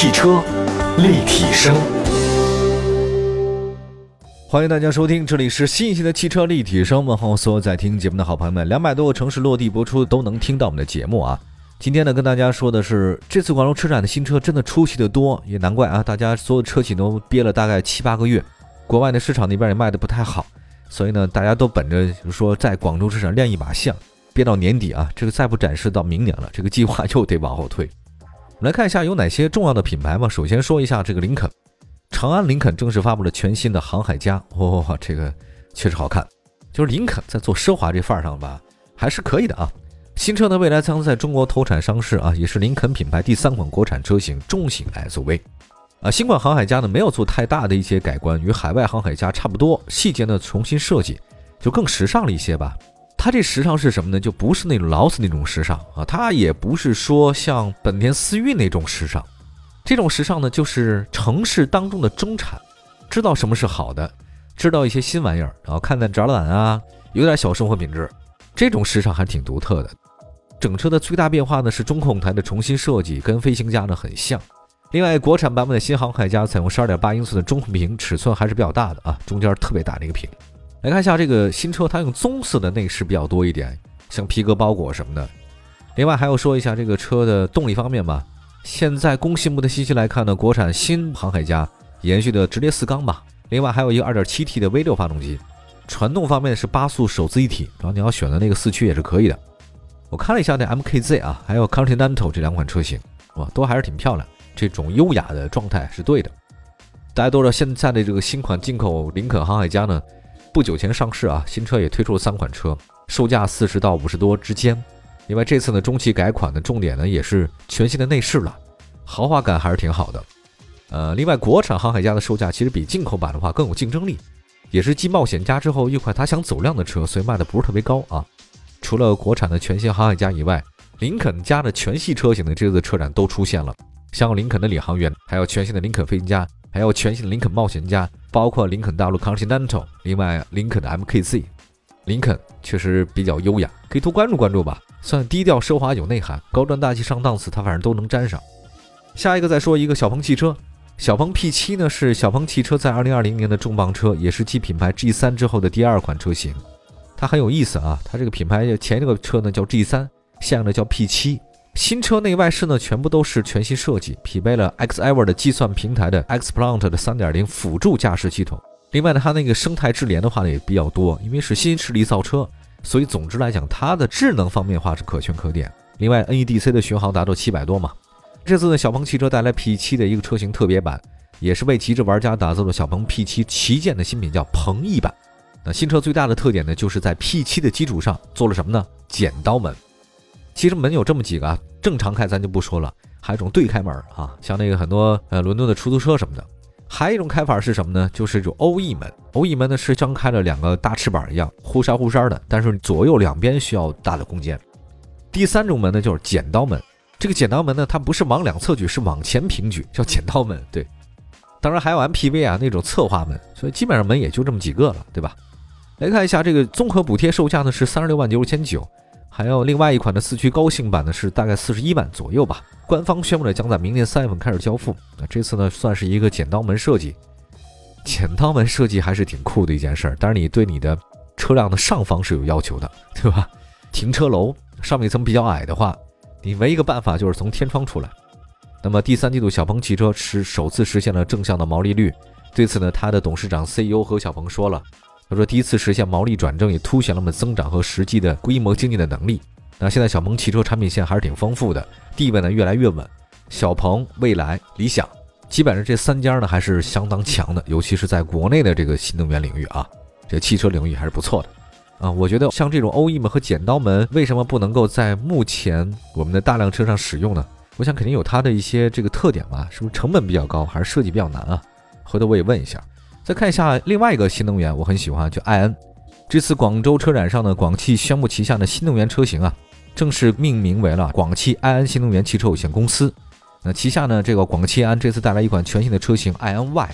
汽车立体声，欢迎大家收听，这里是新一期的汽车立体声。问候所有在听节目的好朋友们，两百多个城市落地播出都能听到我们的节目啊。今天呢，跟大家说的是，这次广州车展的新车真的出奇的多，也难怪啊，大家所有车企都憋了大概七八个月，国外的市场那边也卖的不太好，所以呢，大家都本着说在广州车展亮一把相，憋到年底啊，这个再不展示到明年了，这个计划又得往后推。我们来看一下有哪些重要的品牌吧。首先说一下这个林肯，长安林肯正式发布了全新的航海家，哇，这个确实好看。就是林肯在做奢华这范儿上吧，还是可以的啊。新车呢，未来将在中国投产上市啊，也是林肯品牌第三款国产车型中型 SUV。啊，新款航海家呢没有做太大的一些改观，与海外航海家差不多，细节呢重新设计，就更时尚了一些吧。它这时尚是什么呢？就不是那种劳斯那种时尚啊，它也不是说像本田思域那种时尚，这种时尚呢，就是城市当中的中产，知道什么是好的，知道一些新玩意儿，然后看看展览啊，有点小生活品质，这种时尚还挺独特的。整车的最大变化呢是中控台的重新设计，跟飞行家呢很像。另外，国产版本的新航海家采用十二点八英寸的中控屏，尺寸还是比较大的啊，中间特别大的一个屏。来看一下这个新车，它用棕色的内饰比较多一点，像皮革包裹什么的。另外还要说一下这个车的动力方面吧。现在工信部的信息来看呢，国产新航海家延续的直列四缸吧。另外还有一个 2.7T 的 V6 发动机。传动方面是八速手自一体，然后你要选的那个四驱也是可以的。我看了一下那 MKZ 啊，还有 Continental 这两款车型，哇，都还是挺漂亮，这种优雅的状态是对的。大家都知道现在的这个新款进口林肯航海家呢。不久前上市啊，新车也推出了三款车，售价四十到五十多之间。另外这次呢，中期改款的重点呢也是全新的内饰了，豪华感还是挺好的。呃，另外国产航海家的售价其实比进口版的话更有竞争力，也是继冒险家之后一款它想走量的车，所以卖的不是特别高啊。除了国产的全新航海家以外，林肯家的全系车型的这次车展都出现了，像林肯的领航员，还有全新的林肯飞行家。还有全新的林肯冒险家，包括林肯大陆 Continental，另外林肯的 MKZ，林肯确实比较优雅，可以多关注关注吧。算低调奢华有内涵，高端大气上档次，它反正都能沾上。下一个再说一个小鹏汽车，小鹏 P7 呢是小鹏汽车在2020年的重磅车，也是继品牌 G3 之后的第二款车型。它很有意思啊，它这个品牌前一个车呢叫 G3，现在呢叫 P7。新车内外饰呢，全部都是全新设计，匹配了 xEver 的计算平台的 XPLANT 的3.0辅助驾驶系统。另外呢，它那个生态智联的话呢也比较多，因为是新势力造车，所以总之来讲，它的智能方面的话是可圈可点。另外，NEDC 的巡航达到七百多嘛。这次呢，小鹏汽车带来 P7 的一个车型特别版，也是为极致玩家打造了小鹏 P7 旗舰的新品，叫鹏翼版。那新车最大的特点呢，就是在 P7 的基础上做了什么呢？剪刀门。其实门有这么几个啊，正常开咱就不说了，还有一种对开门啊，像那个很多呃伦敦的出租车什么的。还有一种开法是什么呢？就是这种欧翼门。欧翼门呢是张开了两个大翅膀一样，忽闪忽闪的，但是左右两边需要大的空间。第三种门呢就是剪刀门。这个剪刀门呢，它不是往两侧举，是往前平举，叫剪刀门。对，当然还有 MPV 啊那种侧滑门，所以基本上门也就这么几个了，对吧？来看一下这个综合补贴售价呢是三十六万九千九。还有另外一款的四驱高性版呢，是大概四十一万左右吧。官方宣布了将在明年三月份开始交付。那这次呢，算是一个剪刀门设计。剪刀门设计还是挺酷的一件事儿，但是你对你的车辆的上方是有要求的，对吧？停车楼上面一层比较矮的话，你唯一一个办法就是从天窗出来。那么第三季度，小鹏汽车是首次实现了正向的毛利率。对此呢，他的董事长 CEO 何小鹏说了。他说：“第一次实现毛利转正，也凸显了我们增长和实际的规模经济的能力。那现在小鹏汽车产品线还是挺丰富的，地位呢越来越稳。小鹏、蔚来、理想，基本上这三家呢还是相当强的，尤其是在国内的这个新能源领域啊，这汽车领域还是不错的啊。我觉得像这种欧翼门和剪刀门，为什么不能够在目前我们的大量车上使用呢？我想肯定有它的一些这个特点吧，是不是成本比较高，还是设计比较难啊？回头我也问一下。”再看一下另外一个新能源，我很喜欢，就埃安。这次广州车展上呢，广汽宣布旗下的新能源车型啊，正式命名为了广汽埃安新能源汽车有限公司。那旗下呢，这个广汽安这次带来一款全新的车型埃安 Y。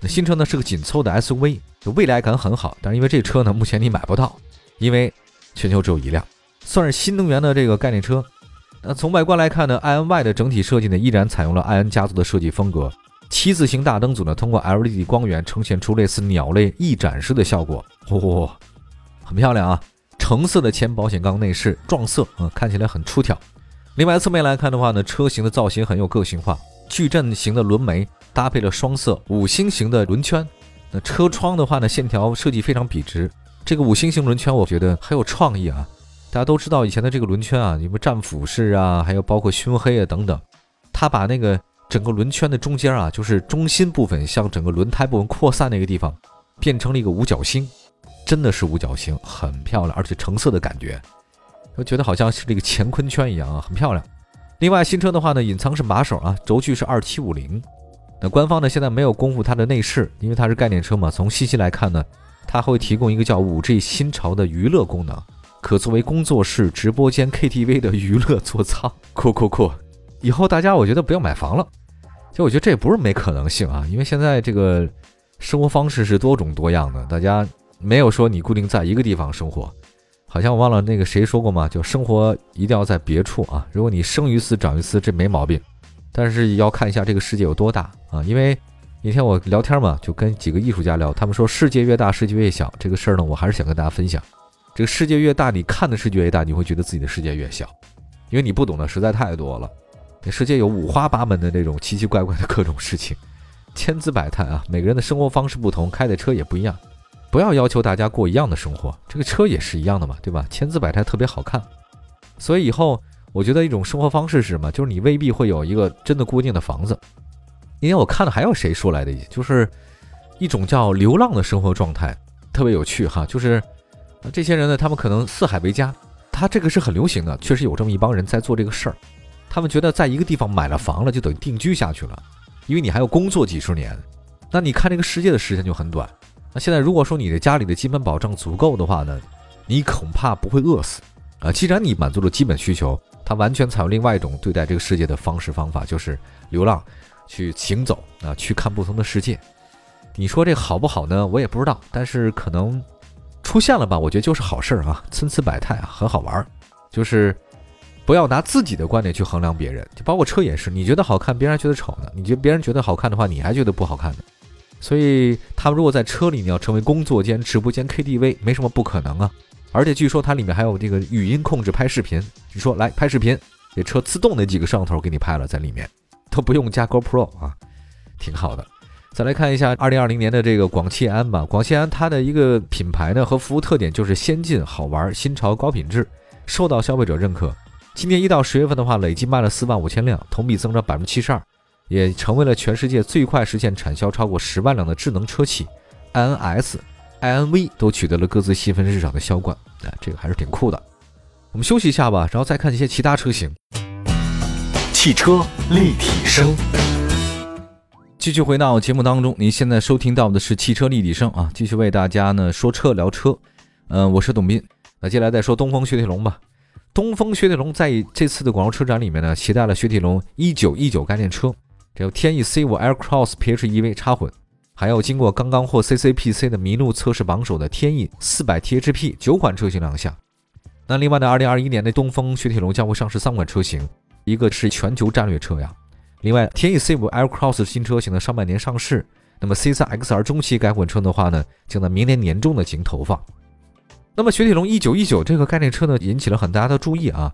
那新车呢是个紧凑的 SUV，就未来感很好。但是因为这车呢，目前你买不到，因为全球只有一辆，算是新能源的这个概念车。那从外观来看呢，iNY 的整体设计呢依然采用了爱恩家族的设计风格。七字形大灯组呢，通过 LED 光源呈现出类似鸟类翼展式的效果，嚯，很漂亮啊！橙色的前保险杠内饰撞色，嗯，看起来很出挑。另外侧面来看的话呢，车型的造型很有个性化，矩阵型的轮眉搭配了双色五星型的轮圈。那车窗的话呢，线条设计非常笔直。这个五星型轮圈我觉得很有创意啊！大家都知道以前的这个轮圈啊，什么战斧式啊，还有包括熏黑啊等等，它把那个整个轮圈的中间啊，就是中心部分向整个轮胎部分扩散那个地方，变成了一个五角星，真的是五角星，很漂亮，而且橙色的感觉。我觉得好像是这个乾坤圈一样啊，很漂亮。另外，新车的话呢，隐藏式把手啊，轴距是二七五零。那官方呢现在没有公布它的内饰，因为它是概念车嘛。从信息来看呢，它会提供一个叫五 G 新潮的娱乐功能，可作为工作室、直播间、KTV 的娱乐座舱。酷酷酷！以后大家我觉得不要买房了，就我觉得这也不是没可能性啊，因为现在这个生活方式是多种多样的，大家没有说你固定在一个地方生活。好像我忘了那个谁说过嘛？就生活一定要在别处啊！如果你生于斯长于斯，这没毛病。但是要看一下这个世界有多大啊！因为那天我聊天嘛，就跟几个艺术家聊，他们说世界越大，世界越小。这个事儿呢，我还是想跟大家分享。这个世界越大，你看的世界越大，你会觉得自己的世界越小，因为你不懂的实在太多了。世界有五花八门的那种奇奇怪怪的各种事情，千姿百态啊！每个人的生活方式不同，开的车也不一样。不要要求大家过一样的生活，这个车也是一样的嘛，对吧？千姿百态，特别好看。所以以后我觉得一种生活方式是什么？就是你未必会有一个真的固定的房子。因为我看了还有谁说来的，就是一种叫流浪的生活状态，特别有趣哈。就是这些人呢，他们可能四海为家，他这个是很流行的，确实有这么一帮人在做这个事儿。他们觉得在一个地方买了房了，就等于定居下去了，因为你还要工作几十年，那你看这个世界的时间就很短。那现在如果说你的家里的基本保障足够的话呢，你恐怕不会饿死啊。既然你满足了基本需求，他完全采用另外一种对待这个世界的方式方法，就是流浪，去行走啊，去看不同的世界。你说这好不好呢？我也不知道，但是可能出现了吧，我觉得就是好事儿啊，参差百态啊，很好玩儿。就是不要拿自己的观点去衡量别人，就包括车也是，你觉得好看，别人还觉得丑呢；你觉得别人觉得好看的话，你还觉得不好看呢。所以他们如果在车里，你要成为工作间、直播间、KTV，没什么不可能啊。而且据说它里面还有这个语音控制拍视频，你说来拍视频，这车自动那几个摄像头给你拍了，在里面都不用加 GoPro 啊，挺好的。再来看一下2020年的这个广汽安吧，广汽安它的一个品牌呢和服务特点就是先进、好玩、新潮、高品质，受到消费者认可。今年一到十月份的话，累计卖了四万五千辆，同比增长百分之七十二。也成为了全世界最快实现产销超过十万辆的智能车企，iNS、iNV 都取得了各自细分市场的销冠，啊，这个还是挺酷的。我们休息一下吧，然后再看一些其他车型。汽车立体声，继续回到节目当中，您现在收听到的是汽车立体声啊，继续为大家呢说车聊车。嗯，我是董斌，那接下来再说东风雪铁龙吧。东风雪铁龙在这次的广州车展里面呢，携带了雪铁龙一九一九概念车。有天翼 C5 Aircross PHEV 插混，还有经过刚刚获 CCPC 的麋鹿测试榜首的天翼400 THP 九款车型亮相。那另外呢，2021年的东风雪铁龙将会上市三款车型，一个是全球战略车呀。另外，天翼 C5 Aircross 新车型呢上半年上市，那么 C3XR 中期改混车的话呢，将在明年年中的进行投放。那么雪铁龙1919这个概念车呢，引起了很大的注意啊。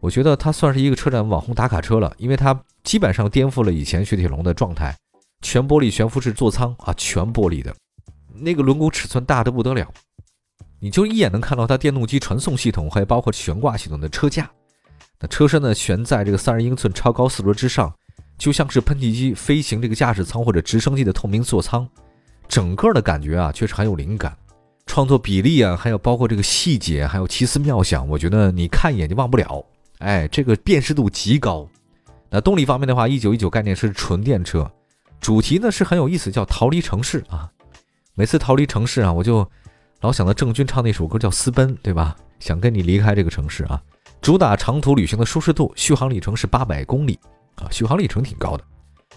我觉得它算是一个车展网红打卡车了，因为它基本上颠覆了以前雪铁龙的状态。全玻璃悬浮式座舱啊，全玻璃的，那个轮毂尺寸大得不得了，你就一眼能看到它电动机传送系统，还有包括悬挂系统的车架。那车身呢悬在这个三十英寸超高四轮之上，就像是喷气机飞行这个驾驶舱或者直升机的透明座舱，整个的感觉啊确实很有灵感。创作比例啊，还有包括这个细节，还有奇思妙想，我觉得你看一眼就忘不了。哎，这个辨识度极高。那动力方面的话，一九一九概念是纯电车，主题呢是很有意思，叫逃离城市啊。每次逃离城市啊，我就老想到郑钧唱那首歌叫《私奔》，对吧？想跟你离开这个城市啊。主打长途旅行的舒适度，续航里程是八百公里啊，续航里程挺高的。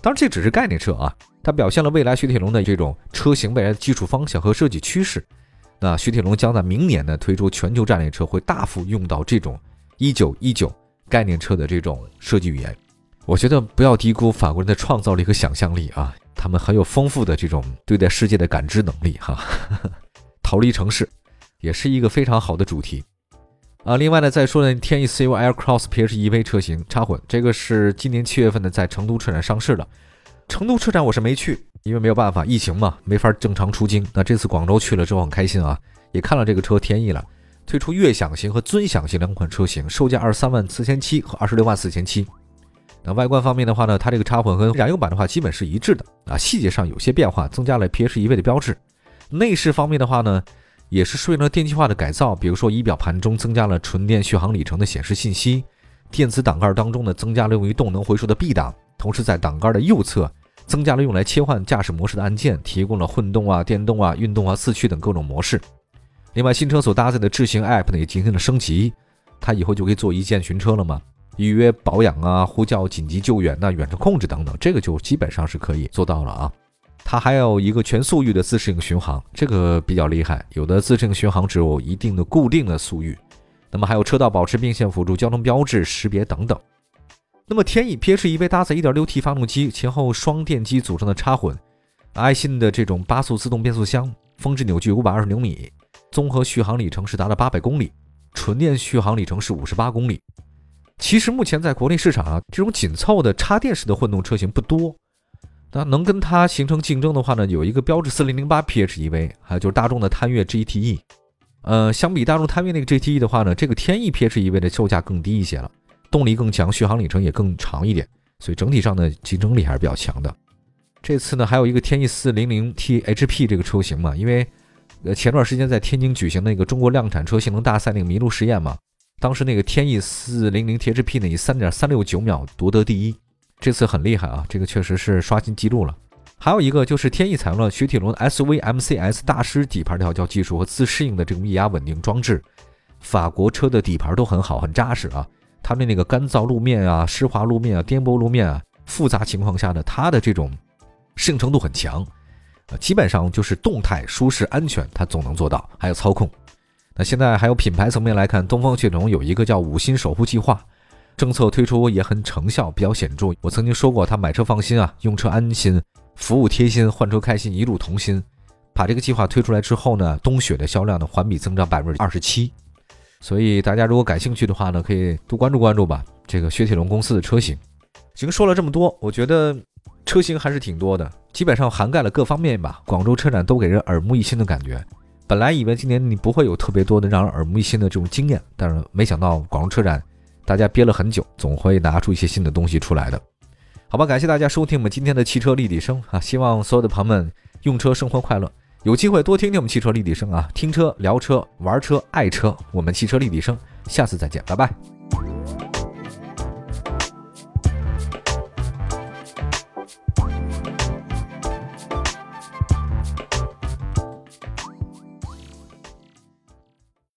当然这只是概念车啊，它表现了未来雪铁龙的这种车型未来的技术方向和设计趋势。那雪铁龙将在明年呢推出全球战略车，会大幅用到这种。一九一九概念车的这种设计语言。我觉得不要低估法国人的创造力和想象力啊，他们很有丰富的这种对待世界的感知能力哈。逃离城市也是一个非常好的主题啊。另外呢，再说呢，天翼 C5 Aircross PHEV 车型插混，这个是今年七月份呢在成都车展上市的。成都车展我是没去，因为没有办法，疫情嘛，没法正常出京。那这次广州去了之后很开心啊，也看了这个车天翼了，推出悦享型和尊享型两款车型，售价二十三万四千七和二十六万四千七。那外观方面的话呢，它这个插混和燃油版的话基本是一致的啊，细节上有些变化，增加了 PHEV 的标志。内饰方面的话呢，也是顺应了电气化的改造，比如说仪表盘中增加了纯电续航里程的显示信息，电子挡杆当中呢增加了用于动能回收的 B 档。同时，在挡杆的右侧增加了用来切换驾驶模式的按键，提供了混动啊、电动啊、运动啊、四驱等各种模式。另外，新车所搭载的智行 App 呢也进行了升级，它以后就可以做一键寻车了嘛，预约保养啊、呼叫紧急救援呐、远程控制等等，这个就基本上是可以做到了啊。它还有一个全速域的自适应巡航，这个比较厉害，有的自适应巡航只有一定的固定的速域。那么还有车道保持并线辅助、交通标志识别等等。那么天翼 PHEV 搭载 1.6T 发动机，前后双电机组成的插混，爱信的这种八速自动变速箱，峰值扭矩520牛米，综合续航里程是达到800公里，纯电续航里程是58公里。其实目前在国内市场啊，这种紧凑的插电式的混动车型不多，那能跟它形成竞争的话呢，有一个标致4008 PHEV，还有就是大众的探岳 GTE。呃，相比大众探岳那个 GTE 的话呢，这个天翼 PHEV 的售价更低一些了。动力更强，续航里程也更长一点，所以整体上的竞争力还是比较强的。这次呢，还有一个天翼四零零 T HP 这个车型嘛，因为呃前段时间在天津举行那个中国量产车性能大赛那个麋鹿实验嘛，当时那个天翼四零零 T HP 呢以三点三六九秒夺得第一，这次很厉害啊，这个确实是刷新记录了。还有一个就是天翼采用了雪铁龙 S V M C S 大师底盘调教技术和自适应的这种液压稳定装置，法国车的底盘都很好，很扎实啊。它的那个干燥路面啊、湿滑路面啊、颠簸路面啊，复杂情况下呢，它的这种适应程度很强，呃，基本上就是动态、舒适、安全，它总能做到。还有操控。那现在还有品牌层面来看，东风雪铁龙有一个叫“五星守护计划”，政策推出也很成效，比较显著。我曾经说过，他买车放心啊，用车安心，服务贴心，换车开心，一路同心。把这个计划推出来之后呢，冬雪的销量呢环比增长百分之二十七。所以大家如果感兴趣的话呢，可以多关注关注吧。这个雪铁龙公司的车型，行，说了这么多，我觉得车型还是挺多的，基本上涵盖了各方面吧。广州车展都给人耳目一新的感觉。本来以为今年你不会有特别多的让人耳目一新的这种经验，但是没想到广州车展大家憋了很久，总会拿出一些新的东西出来的。好吧，感谢大家收听我们今天的汽车立体声啊，希望所有的朋友们用车生活快乐。有机会多听听我们汽车立体声啊听车聊车玩车爱车我们汽车立体声下次再见拜拜。